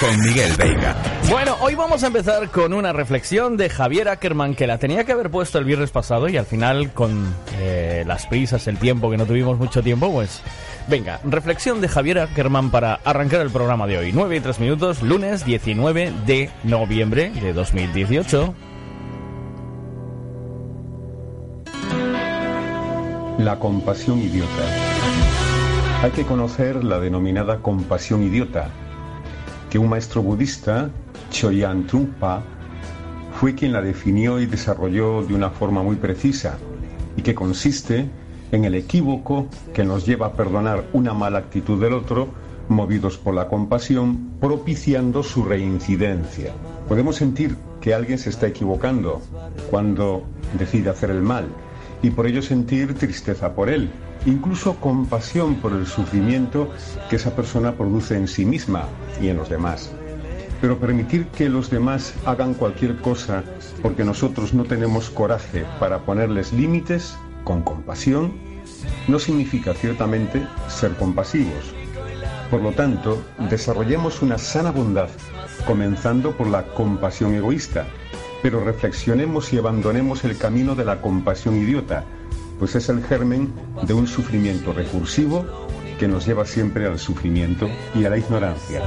con Miguel Veiga. Bueno, hoy vamos a empezar con una reflexión de Javier Ackerman que la tenía que haber puesto el viernes pasado y al final con eh, las prisas, el tiempo, que no tuvimos mucho tiempo, pues venga, reflexión de Javier Ackerman para arrancar el programa de hoy. 9 y 3 minutos, lunes 19 de noviembre de 2018. La compasión idiota. Hay que conocer la denominada compasión idiota, que un maestro budista, Choyan Trungpa, fue quien la definió y desarrolló de una forma muy precisa, y que consiste en el equívoco que nos lleva a perdonar una mala actitud del otro, movidos por la compasión, propiciando su reincidencia. Podemos sentir que alguien se está equivocando cuando decide hacer el mal, y por ello sentir tristeza por él, incluso compasión por el sufrimiento que esa persona produce en sí misma y en los demás. Pero permitir que los demás hagan cualquier cosa porque nosotros no tenemos coraje para ponerles límites con compasión no significa ciertamente ser compasivos. Por lo tanto, desarrollemos una sana bondad, comenzando por la compasión egoísta, pero reflexionemos y abandonemos el camino de la compasión idiota, pues es el germen de un sufrimiento recursivo que nos lleva siempre al sufrimiento y a la ignorancia.